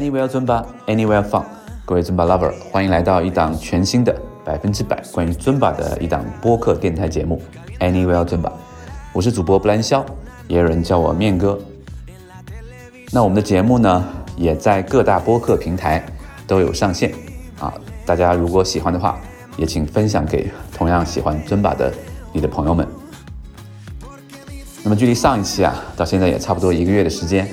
Anywhere 尊巴，Anywhere Fun，各位尊巴 lover，欢迎来到一档全新的百分之百关于尊巴的一档播客电台节目 Anywhere 尊巴。我是主播布兰肖，也有人叫我面哥。那我们的节目呢，也在各大播客平台都有上线啊。大家如果喜欢的话，也请分享给同样喜欢尊巴的你的朋友们。那么距离上一期啊，到现在也差不多一个月的时间。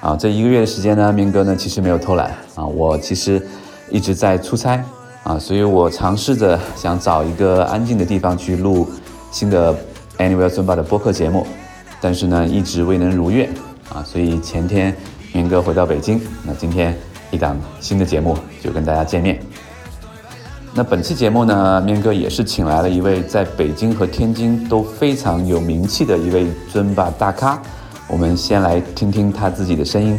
啊，这一个月的时间呢，明哥呢其实没有偷懒啊，我其实一直在出差啊，所以我尝试着想找一个安静的地方去录新的 Anywhere Zumba 的播客节目，但是呢一直未能如愿啊，所以前天明哥回到北京，那今天一档新的节目就跟大家见面。那本期节目呢，面哥也是请来了一位在北京和天津都非常有名气的一位尊巴大咖。我们先来听听他自己的声音。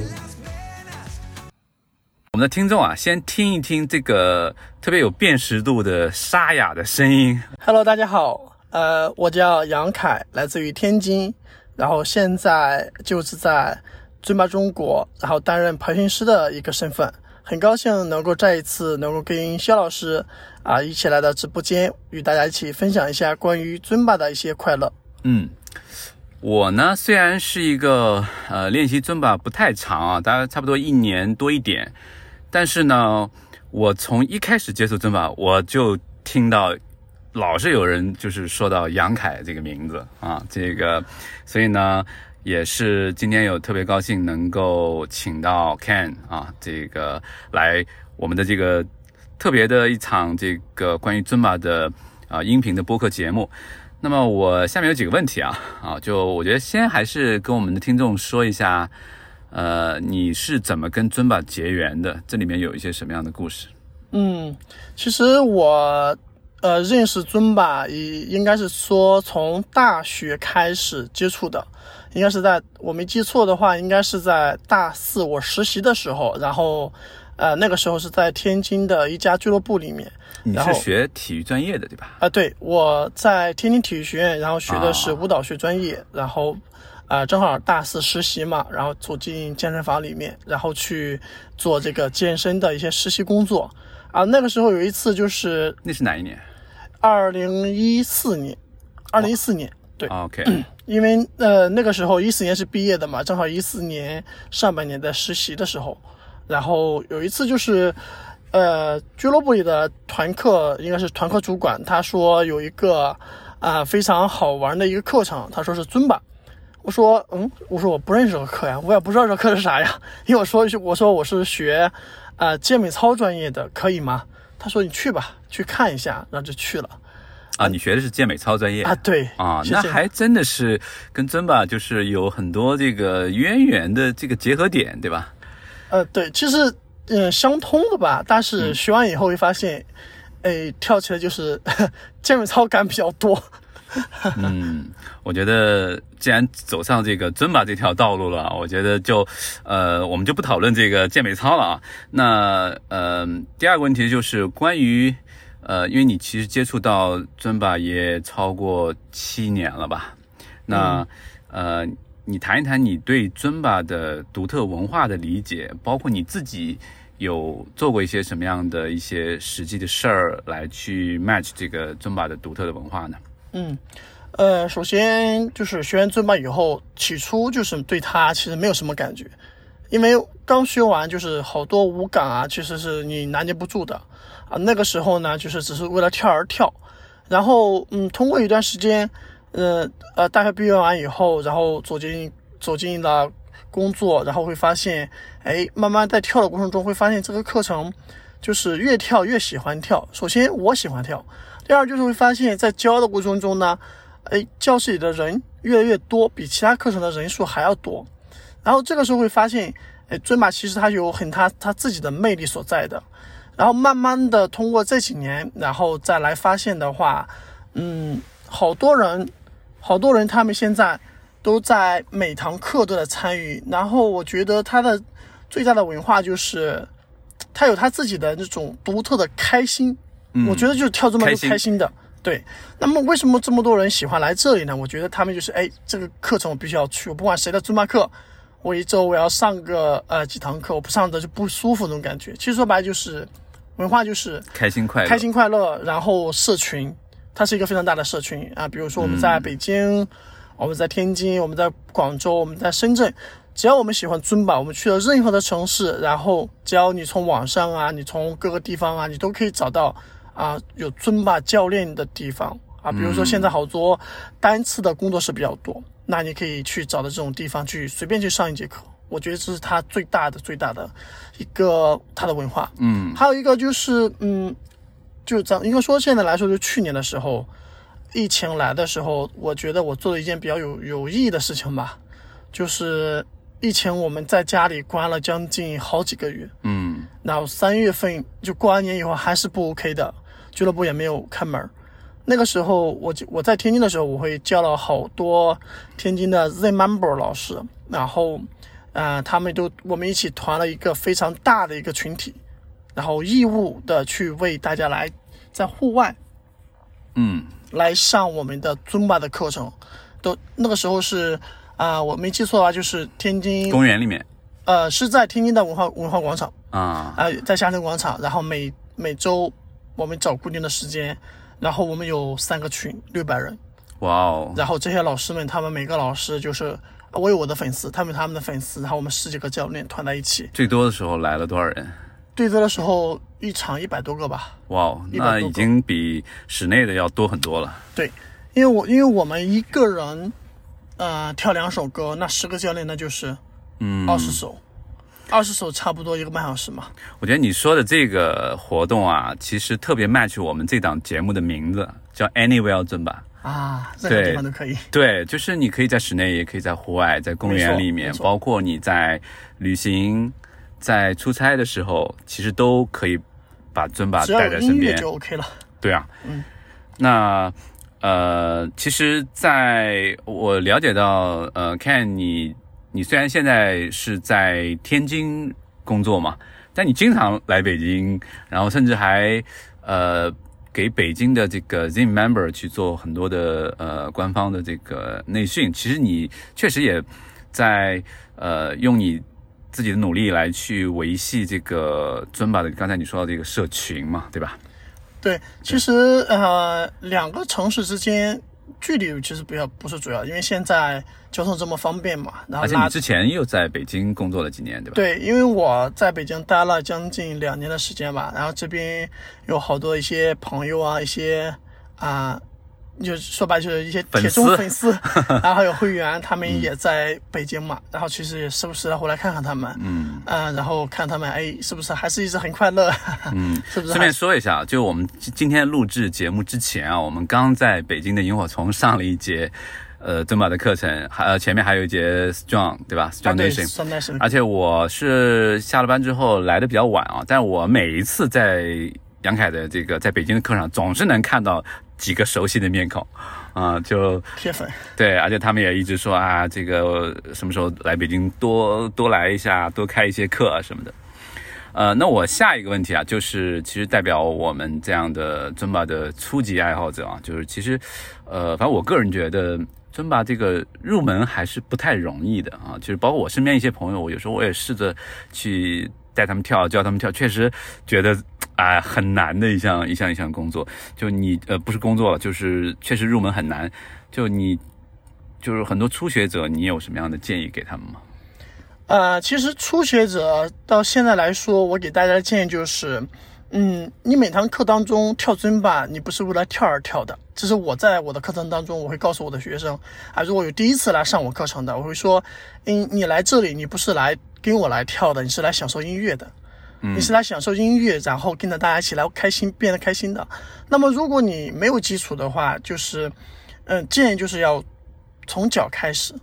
我们的听众啊，先听一听这个特别有辨识度的沙哑的声音。Hello，大家好，呃，我叫杨凯，来自于天津，然后现在就是在尊巴中国，然后担任培训师的一个身份。很高兴能够再一次能够跟肖老师啊一起来到直播间，与大家一起分享一下关于尊巴的一些快乐。嗯。我呢，虽然是一个呃练习尊巴不太长啊，大概差不多一年多一点，但是呢，我从一开始接触尊巴，我就听到老是有人就是说到杨凯这个名字啊，这个，所以呢，也是今天有特别高兴能够请到 Ken 啊，这个来我们的这个特别的一场这个关于尊巴的啊音频的播客节目。那么我下面有几个问题啊，啊，就我觉得先还是跟我们的听众说一下，呃，你是怎么跟尊巴结缘的？这里面有一些什么样的故事？嗯，其实我呃认识尊巴，应应该是说从大学开始接触的，应该是在我没记错的话，应该是在大四我实习的时候，然后。呃，那个时候是在天津的一家俱乐部里面。你是学体育专业的对吧？啊，对，我在天津体育学院，然后学的是舞蹈学专业，然后，啊，正好大四实习嘛，然后走进健身房里面，然后去做这个健身的一些实习工作。啊，那个时候有一次就是，那是哪一年？二零一四年，二零一四年，对，OK，因为呃那个时候一四年是毕业的嘛，正好一四年上半年在实习的时候。然后有一次就是，呃，俱乐部里的团课应该是团课主管，他说有一个啊非常好玩的一个课程，他说是尊巴。我说嗯，我说我不认识这个课呀，我也不知道这课是啥呀。因为我说我说我是学啊健美操专业的，可以吗？他说你去吧，去看一下，然后就去了。啊，你学的是健美操专业啊？对啊，那还真的是跟尊巴就是有很多这个渊源的这个结合点，对吧？呃，对，其实嗯相通的吧，但是学完以后会发现，哎，跳起来就是 健美操感比较多。嗯，我觉得既然走上这个尊巴这条道路了，我觉得就呃，我们就不讨论这个健美操了啊。那呃，第二个问题就是关于呃，因为你其实接触到尊巴也超过七年了吧？那呃。你谈一谈你对尊巴的独特文化的理解，包括你自己有做过一些什么样的一些实际的事儿来去 match 这个尊巴的独特的文化呢？嗯，呃，首先就是学完尊巴以后，起初就是对它其实没有什么感觉，因为刚学完就是好多舞感啊，其实是你拿捏不住的啊。那个时候呢，就是只是为了跳而跳，然后嗯，通过一段时间。呃呃，大学毕业完以后，然后走进走进了工作，然后会发现，哎，慢慢在跳的过程中会发现这个课程就是越跳越喜欢跳。首先我喜欢跳，第二就是会发现，在教的过程中呢，哎，教室里的人越来越多，比其他课程的人数还要多。然后这个时候会发现，哎，尊马其实它有很它它自己的魅力所在的。然后慢慢的通过这几年，然后再来发现的话，嗯，好多人。好多人，他们现在都在每堂课都在参与。然后我觉得他的最大的文化就是，他有他自己的那种独特的开心。我觉得就是跳这么多开心的。对。那么为什么这么多人喜欢来这里呢？我觉得他们就是，哎，这个课程我必须要去。我不管谁的尊巴课，我一周我要上个呃几堂课，我不上的就不舒服那种感觉。其实说白了就是文化就是开心快乐，开心快乐，然后社群，它是一个非常大的社群啊。比如说我们在北京，我们在天津，我们在广州，我们在深圳，只要我们喜欢尊巴，我们去了任何的城市，然后只要你从网上啊，你从各个地方啊，你都可以找到啊有尊巴教练的地方啊。比如说现在好多单次的工作室比较多，那你可以去找到这种地方去随便去上一节课。我觉得这是它最大的最大的一个它的文化。嗯还有一个就是，嗯，就咱应该说现在来说，就去年的时候，疫情来的时候，我觉得我做了一件比较有有意义的事情吧，就是疫情我们在家里关了将近好几个月，嗯。然后三月份就过完年以后还是不 OK 的，俱乐部也没有开门。那个时候我就我在天津的时候，我会叫了好多天津的 Z Member 老师，然后，呃，他们都我们一起团了一个非常大的一个群体，然后义务的去为大家来在户外嗯。来上我们的尊巴的课程，都那个时候是啊、我没记错的话，就是天津公园里面。呃是在天津的文化文化广场。啊，啊、在夏天广场，然后每每周我们找固定的时间，然后我们有三个群，六百人，哇哦，然后这些老师们，他们每个老师就是我有我的粉丝，他们有他们的粉丝，然后我们十几个教练团在一起，最多的时候来了多少人？对多的时候一场一百多个吧，哇哦，100多个。那已经比室内的要多很多了。对，因为我因为我们一个人，呃，跳两首歌，那十个教练那就是嗯，二十首，二十首差不多一个半小时嘛，我觉得你说的这个活动啊，其实特别 match 我们这档节目的名字，叫 Anywhere 尊吧。啊，任何地方都可以，对，就是你可以在室内，也可以在户外，在公园里面包括你在旅行、在出差的时候，其实都可以把尊巴带在身边。就 OK 了，对啊，嗯，那呃，其实在我了解到，呃，Ken，你你虽然现在是在天津工作嘛，但你经常来北京，然后甚至还呃给北京的这个 Zim member 去做很多的呃官方的这个内训。其实你确实也在呃用你自己的努力来去维系这个尊巴的刚才你说到这个社群嘛，对吧？对，其实呃，两个城市之间距离其实不要不是主要，因为现在交通这么方便嘛，然后而且你之前又在北京工作了几年，对吧？对，因为我在北京待了将近两年的时间吧，然后这边有好多一些朋友啊，一些啊、就说白就是一些铁中粉丝，然后还有会员，他们也在北京嘛，然后其实也时不时的回来看看他们，嗯。嗯、然后看他们，哎，是不是还是一直很快乐，嗯，是不是顺便说一下，就我们今今天录制节目之前啊，我们刚在北京的萤火虫上了一节呃尊巴的课程，还呃前面还有一节 Strong 对吧？Strong Nation。而且我是下了班之后来的比较晚啊，但我每一次在杨凯的这个在北京的课上，总是能看到几个熟悉的面孔，啊、就铁粉，对，而且他们也一直说啊，这个什么时候来北京多多来一下，多开一些课啊什么的。呃，那我下一个问题啊，就是其实代表我们这样的尊巴的初级爱好者啊，就是其实，呃，反正我个人觉得尊巴这个入门还是不太容易的啊，就是包括我身边一些朋友，我有时候我也试着去带他们跳，教他们跳，确实觉得哎、很难的一项一项一项工作。就你呃不是工作，就是确实入门很难。就你就是很多初学者，你有什么样的建议给他们吗？呃，其实初学者到现在来说，我给大家的建议就是，嗯，你每堂课当中跳尊巴，你不是为了跳而跳的。这是我在我的课程当中，我会告诉我的学生啊，如果有第一次来上我课程的，我会说，嗯，你来这里，你不是来跟我来跳的，你是来享受音乐的。你是来享受音乐，然后跟着大家一起来开心，变得开心的。那么，如果你没有基础的话，就是，嗯，建议就是要从脚开始，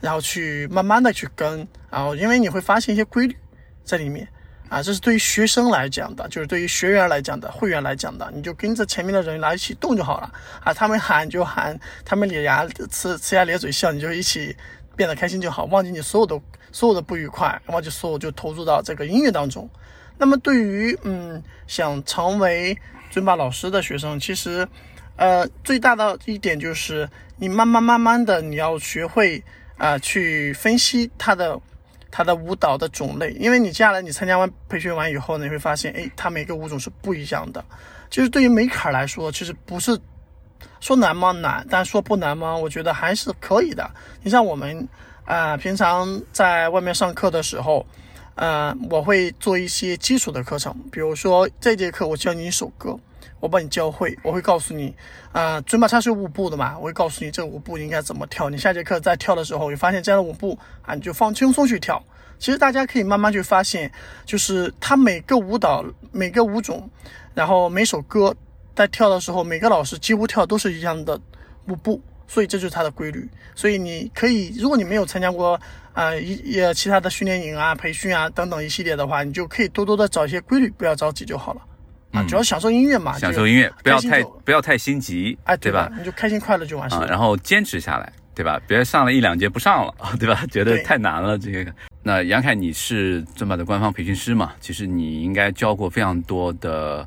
然后去慢慢的去跟，然后因为你会发现一些规律在里面。啊，这是对于学生来讲的，就是对于学员来讲的，会员来讲的，你就跟着前面的人来一起动就好了。啊，他们喊就喊，他们咧牙呲呲牙咧嘴笑，你就一起变得开心就好，忘记你所有的所有的不愉快，忘记所有就投入到这个音乐当中。那么对于嗯想成为尊巴老师的学生，其实呃最大的一点就是你慢慢慢慢的你要学会啊、去分析他的他的舞蹈的种类，因为你接下来你参加完培训完以后呢，你会发现，哎，它每个舞种是不一样的。就是对于美卡来说，其实不是说难吗？难，但说不难吗？我觉得还是可以的。你像我们啊、呃平常在外面上课的时候，呃，我会做一些基础的课程，比如说这节课我教你一首歌，我把你教会，我会告诉你，啊、尊巴它是舞步的嘛，我会告诉你这个舞步应该怎么跳。你下节课在跳的时候，你发现这样的舞步啊，你就放轻松去跳。其实大家可以慢慢去发现，就是它每个舞蹈、每个舞种，然后每首歌在跳的时候，每个老师几乎跳都是一样的舞步，所以这就是它的规律。所以你可以，如果你没有参加过啊、呃、一也其他的训练营啊、培训啊等等一系列的话，你就可以多多的找一些规律，不要着急就好了。啊，主要享受音乐嘛，就享受音乐，不要太不要太心急，哎，对吧？？你就开心快乐就完事啊，了。然后坚持下来，对吧？别上了一两节不上了，对吧？觉得太难了，这个。那杨凯，你是尊巴的官方培训师嘛？其实你应该教过非常多的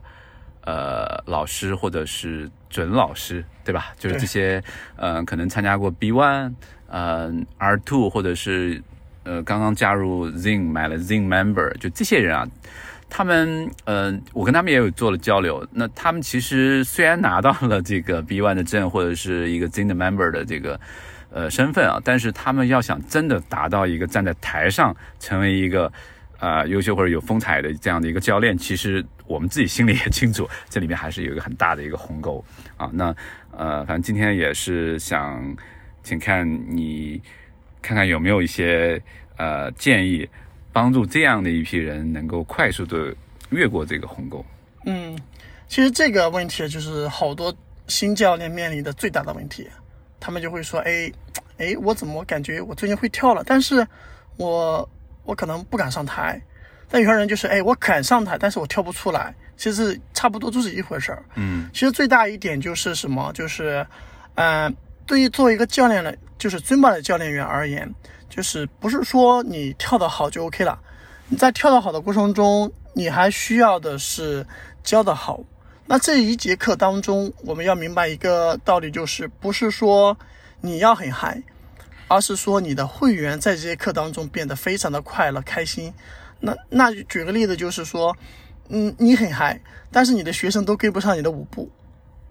呃老师或者是准老师，对吧？就是这些呃，可能参加过 B One、呃 R Two，或者是呃刚刚加入 Zing 买了 Zing Member，就这些人啊。他们，呃，我跟他们也有做了交流。那他们其实虽然拿到了这个 B One 的证或者是一个 Zing 的 Member 的这个呃身份啊，但是他们要想真的达到一个站在台上成为一个呃优秀或者有风采的这样的一个教练，其实我们自己心里也清楚，这里面还是有一个很大的一个鸿沟啊。那呃，反正今天也是想请看你看看有没有一些呃建议，帮助这样的一批人能够快速的越过这个鸿沟。嗯，其实这个问题就是好多新教练面临的最大的问题，他们就会说，哎，哎，我怎么感觉我最近会跳了，但是我我可能不敢上台。但有些人就是，哎，我敢上台，但是我跳不出来。其实差不多都是一回事儿。嗯其实最大一点就是什么？就是，嗯、对于作为一个教练的，就是尊巴的教练员而言，就是不是说你跳得好就 OK 了，你在跳得好的过程中，你还需要的是教得好。那这一节课当中，我们要明白一个道理，就是不是说你要很嗨，而是说你的会员在这节课当中变得非常的快乐开心。那那举个例子，就是说，嗯，你很嗨，但是你的学生都跟不上你的舞步，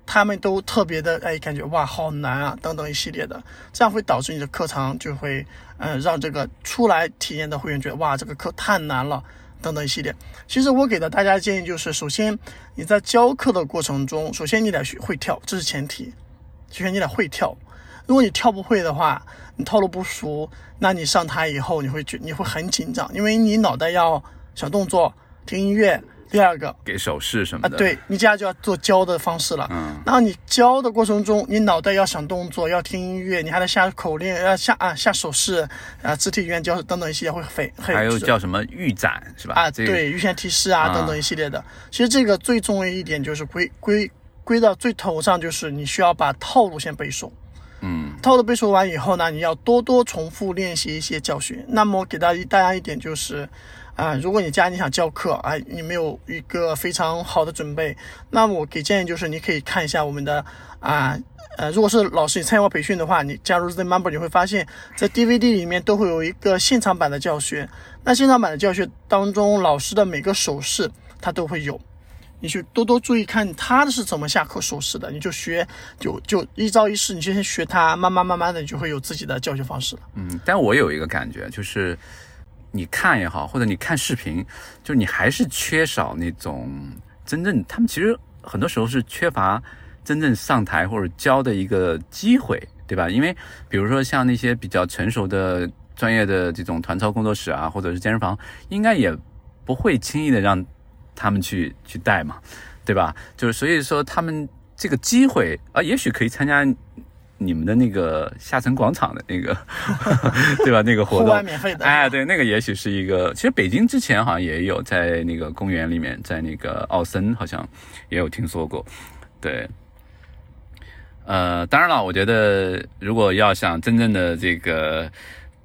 他们都特别的哎，感觉哇好难啊，等等一系列的，这样会导致你的课堂就会，嗯、让这个出来体验的会员觉得哇这个课太难了，等等一系列。其实我给的大家建议就是，首先你在教课的过程中，首先你得学会跳，这是前提，首先你得会跳。如果你跳不会的话，你套路不熟，那你上台以后你会觉你会很紧张，因为你脑袋要小动作、听音乐。第二个给手势什么啊，的，，对你接下来就要做教的方式了。嗯，然后你教的过程中，你脑袋要想动作，要听音乐，你还得下口令，要下啊下手势，啊肢体语言教等等一系列会很很还有叫什么预展是吧？啊，这个对，预先提示啊啊等等一系列的。其实这个最重要一点就是归归归到最头上，就是你需要把套路先背熟。嗯套路背熟完以后呢，你要多多重复练习一些教学。那么给大家大家一点就是，啊、如果你家你想教课啊、你没有一个非常好的准备，那么我给建议就是你可以看一下我们的啊。呃，如果是老师你参加过培训的话，你加入 The Member，你会发现在 DVD 里面都会有一个现场版的教学。那现场版的教学当中，老师的每个手势它都会有，你去多多注意看他是怎么下课手势的，你就学，就就一招一式，你就先学他，慢慢慢慢的你就会有自己的教学方式了。嗯，但我有一个感觉，就是你看也好，或者你看视频，就你还是缺少那种真正他们其实很多时候是缺乏真正上台或者教的一个机会，对吧？因为比如说像那些比较成熟的专业的这种团操工作室啊，或者是健身房，应该也不会轻易的让他们去去带嘛，对吧？就是所以说他们这个机会啊，也许可以参加你们的那个下沉广场的那个，对吧？那个活户动外免费的，哎，对，那个也许是一个。其实北京之前好像也有在那个公园里面，在那个奥森好像也有听说过。对，呃，当然了，我觉得如果要想真正的这个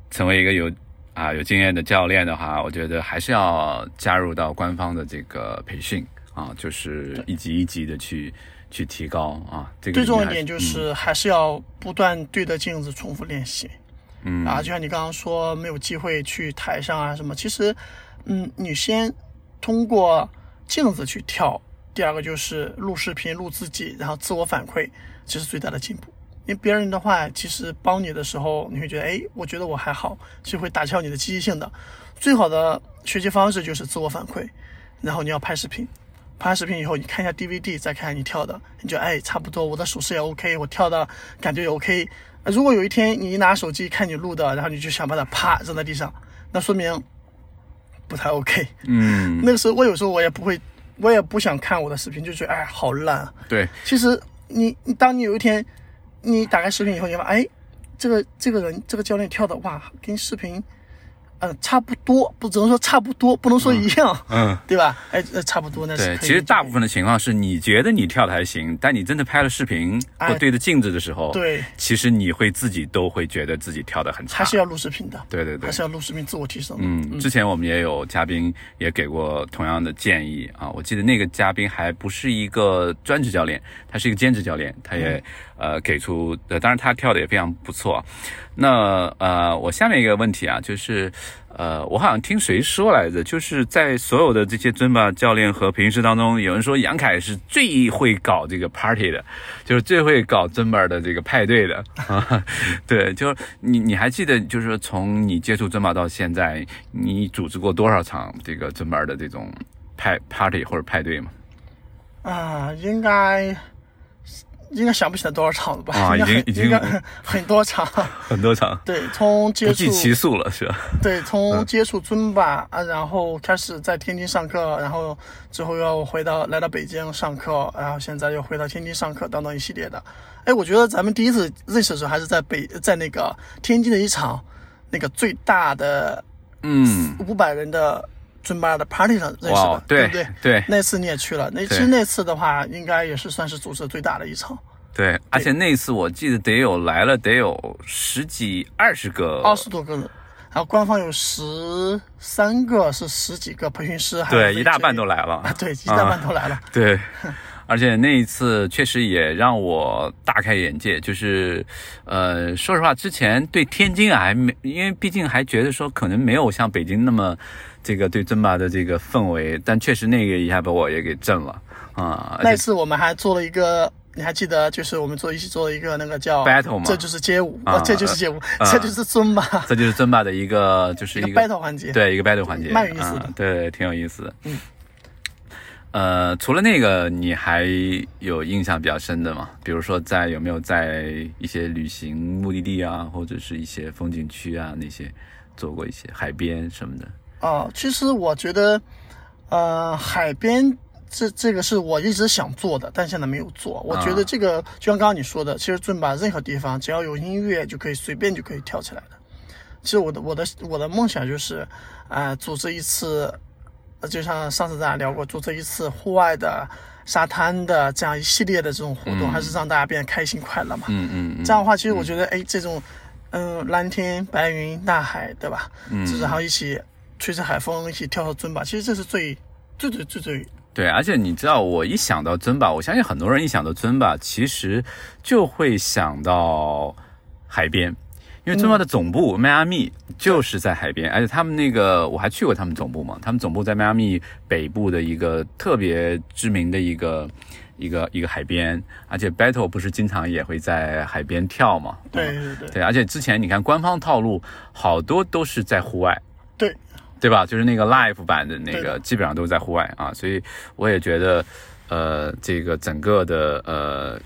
成为一个有啊有经验的教练的话，我觉得还是要加入到官方的这个培训啊，就是一级一级的去去提高啊。这个最重要一点就是还是要不断对着镜子重复练习。嗯啊，就像你刚刚说没有机会去台上啊什么，其实，嗯，你先通过镜子去跳，第二个就是录视频录自己，然后自我反馈，这是最大的进步。因为别人的话，其实帮你的时候，你会觉得，哎，我觉得我还好，就会打消你的积极性的。最好的学习方式就是自我反馈，然后你要拍视频，拍完视频以后，你看一下 DVD，再看你跳的，你觉得哎，差不多，我的手势也 OK，我跳的感觉也 OK。如果有一天你一拿手机看你录的，然后你就想把它啪扔在地上，那说明不太 OK。嗯，那个时候我有时候我也不会，我也不想看我的视频，就觉得哎，好烂啊。对，其实你你当你有一天。你打开视频以后，你发现，哎，这个这个人，这个教练跳的哇，跟视频。嗯，差不多，不只能说差不多，不能说一样，嗯，对吧？哎，呃，差不多那是。对，其实大部分的情况是你觉得你跳的还行，但你真的拍了视频或对着镜子的时候，对，其实你会自己都会觉得自己跳的很差。还是要录视频的，对对对，还是要录视频自我提升。嗯，之前我们也有嘉宾也给过同样的建议啊，我记得那个嘉宾还不是一个专职教练，他是一个兼职教练，他也呃给出，呃，当然他跳的也非常不错。那呃，我下面一个问题啊，就是。呃，我好像听谁说来着，就是在所有的这些尊巴教练和培训师当中，有人说杨凯是最会搞这个 party 的，就是最会搞尊巴的这个派对的啊。对，就是你你还记得，就是从你接触尊巴到现在，你组织过多少场这个尊巴的这种派 party 或者派对吗？啊，应该。应该想不起来多少场了吧？啊，已经已经很多场，很多场。对，从接触不计其数了，是吧？对，从接触尊巴啊，然后开始在天津上课，然后之后又回到来到北京上课，然后现在又回到天津上课，等等一系列的。哎，我觉得咱们第一次认识的时候还是在北，在那个天津的一场那个最大的嗯五百人的。尊巴的 party 上认识的，对不对？对，那次你也去了。那其实那次的话，应该也是算是组织最大的一场。对，而且那次我记得得有来了得有十几二十个，二十多个人。然后官方有十三个，是十几个培训师，对，一大半都来了。对，一大半都来了。对，而且那一次确实也让我大开眼界。就是，呃，说实话，之前对天津还没，因为毕竟还觉得说可能没有像北京那么。这个对尊巴的这个氛围，但确实那个一下把我也给震了啊！那次我们还做了一个，你还记得？就是我们做一起做了一个那个叫 battle 吗？这就是街舞，这就是街舞，这就是尊巴，这就是尊巴的一个，就是一个 battle 环节，对，一个 battle 环节，蛮有意思的，对，挺有意思的。嗯，呃，除了那个，你还有印象比较深的吗？比如说，在有没有在一些旅行目的地啊，或者是一些风景区啊那些做过一些海边什么的？啊，其实我觉得，呃，海边这这个是我一直想做的，但现在没有做。我觉得这个就像刚刚你说的，其实尊巴任何地方只要有音乐就可以随便就可以跳起来的。其实我的我的我的梦想就是，啊，组织一次，就像上次咱俩聊过，组织一次户外的沙滩的这样一系列的这种活动，还是让大家变得开心快乐嘛。嗯嗯嗯。这样的话，其实我觉得，哎，这种，嗯，蓝天白云大海，对吧？嗯。就是然后一起。吹着海风一起跳跳尊巴，其实这是最最最最最对。而且你知道，我一想到尊巴，我相信很多人一想到尊巴，其实就会想到海边，因为尊巴的总部迈阿密就是在海边，而且他们那个我还去过他们总部嘛，他们总部在迈阿密北部的一个特别知名的一个一个一个海边，而且 Battle 不是经常也会在海边跳嘛？对对对。对，而且之前你看官方套路好多都是在户外。对。吧？就是那个 live 版的那个，基本上都是在户外啊，所以我也觉得，呃，这个整个的呃，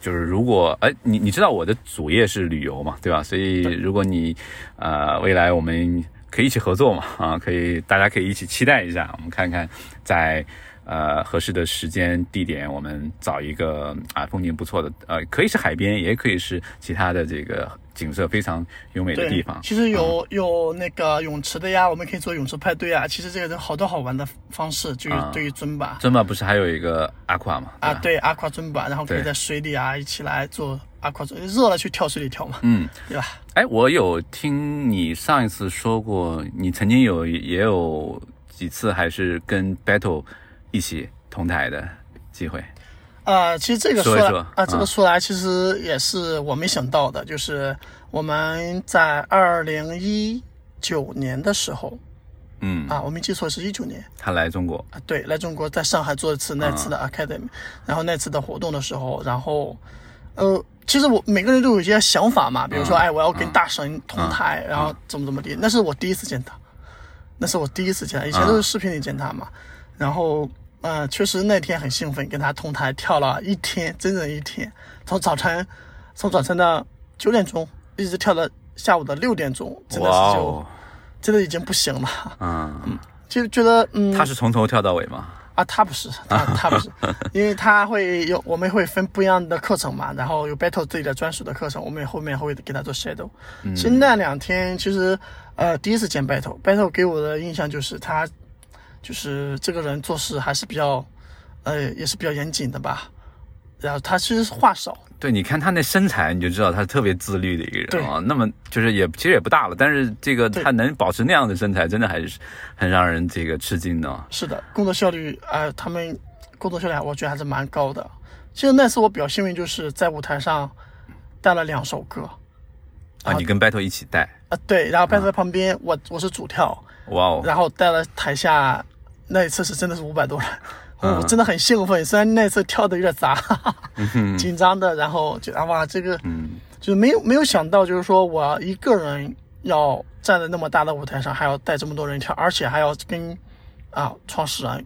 就是如果哎，你你知道我的主业是旅游嘛，对吧？所以如果你呃未来我们可以一起合作嘛，啊，可以大家可以一起期待一下，我们看看在。呃，合适的时间地点，我们找一个啊风景不错的，呃，可以是海边，也可以是其他的这个景色非常优美的地方。其实有有那个泳池的呀，我们可以做泳池派对啊。其实这个有好多好玩的方式，就是对于尊巴。尊巴不是还有一个阿夸吗？啊，对，阿夸尊巴，然后可以在水里啊一起来做阿夸尊，热了去跳水里跳嘛，嗯，对吧？哎，我有听你上一次说过，你曾经有也有几次还是跟 battle。一起同台的机会，呃，其实这个说来啊，这个啊。说来其实也是我没想到的，就是我们在二零一九年的时候嗯，啊，我没记错是一九年他来中国，啊，对，来中国在上海做一次那次的 academy，、然后那次的活动的时候，然后呃，其实我每个人都有一些想法嘛，比如说，嗯哎，我要跟大神同台，然后怎么怎么地，那是我第一次见他，那是我第一次见他，以前都是视频里见他嘛，然后。呃，确实那天很兴奋，跟他同台跳了一天，整整一天，从早晨，从早晨的九点钟一直跳到下午的六点钟，真的是就、哦，真的已经不行了，嗯，就觉得嗯，他是从头跳到尾吗？啊，他不是，他他不是，因为他会有我们会分不一样的课程嘛，然后有 battle 自己的专属的课程，我们后面会给他做 shadow。其实那两天其实呃第一次见 battle，battle 给我的印象就是他就是这个人做事还是比较呃也是比较严谨的吧，然后他其实话少，对，你看他那身材，你就知道他是特别自律的一个人啊。那么就是也其实也不大了，但是这个他能保持那样的身材，真的还是很让人这个吃惊的啊。是的，工作效率呃他们工作效率我觉得还是蛮高的。其实那次我比较幸运，就是在舞台上带了两首歌。啊，你跟 battle 一起带，啊，对，然后伴奏在旁边，我我是主跳，哇哦，然后带了台下，那一次是真的是五百多人，嗯。我真的很兴奋，虽然那次跳的有点杂，紧张的，然后就啊哇，这个嗯，就是没有没有想到，就是说我一个人要站在那么大的舞台上，还要带这么多人跳，而且还要跟啊创始人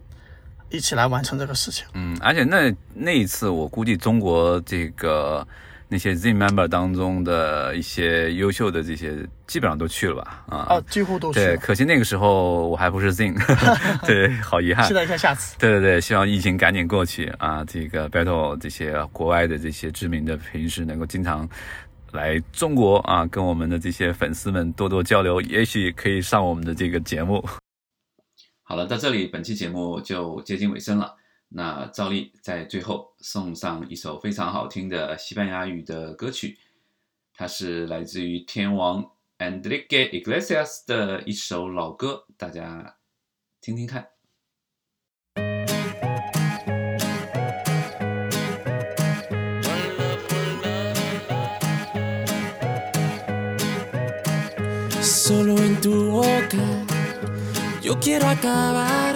一起来完成这个事情。嗯，而且那那一次，我估计中国这个那些 Z member 当中的一些优秀的这些，基本上都去了吧？啊，哦，几乎都去对，可惜那个时候我还不是 Z，对，好遗憾期。待一下下次。对对对，希望疫情赶紧过去啊！这个 battle 这些国外的这些知名的评师能够经常来中国啊，跟我们的这些粉丝们多多交流，也许可以上我们的这个节目。好了，到这里本期节目就接近尾声了。那照例在最后送上一首非常好听的西班牙语的歌曲，它是来自于天王 Enrique Iglesias 的一首老歌，大家听听看。Solo en tu boca yo quiero acabar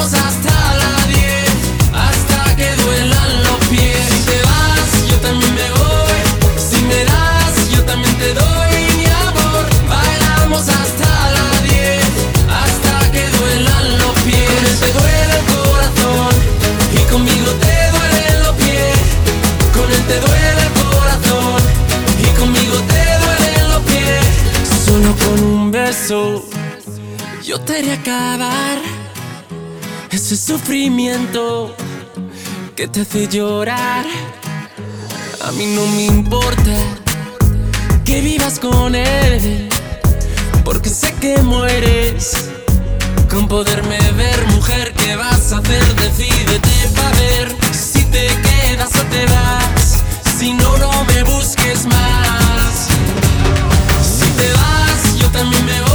Hasta la 10, hasta que duelan los pies. Si te vas, yo también ese sufrimiento que te hace llorar. A mí no me importa que vivas con él, porque sé que mueres con poderme ver, mujer, ¿qué vas a hacer? Decídete pa' ver si te quedas o te vas. Si no, no me busques más. Si te vas, yo también me voy.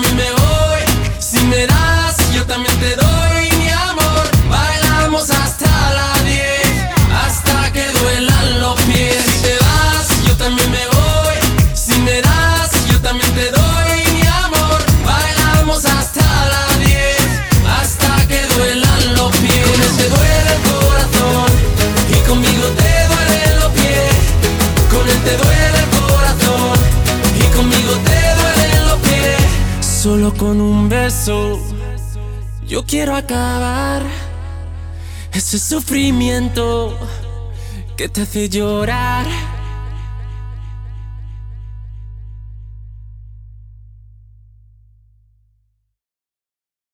me con un beso. Yo quiero acabar ese sufrimiento que te hace llorar.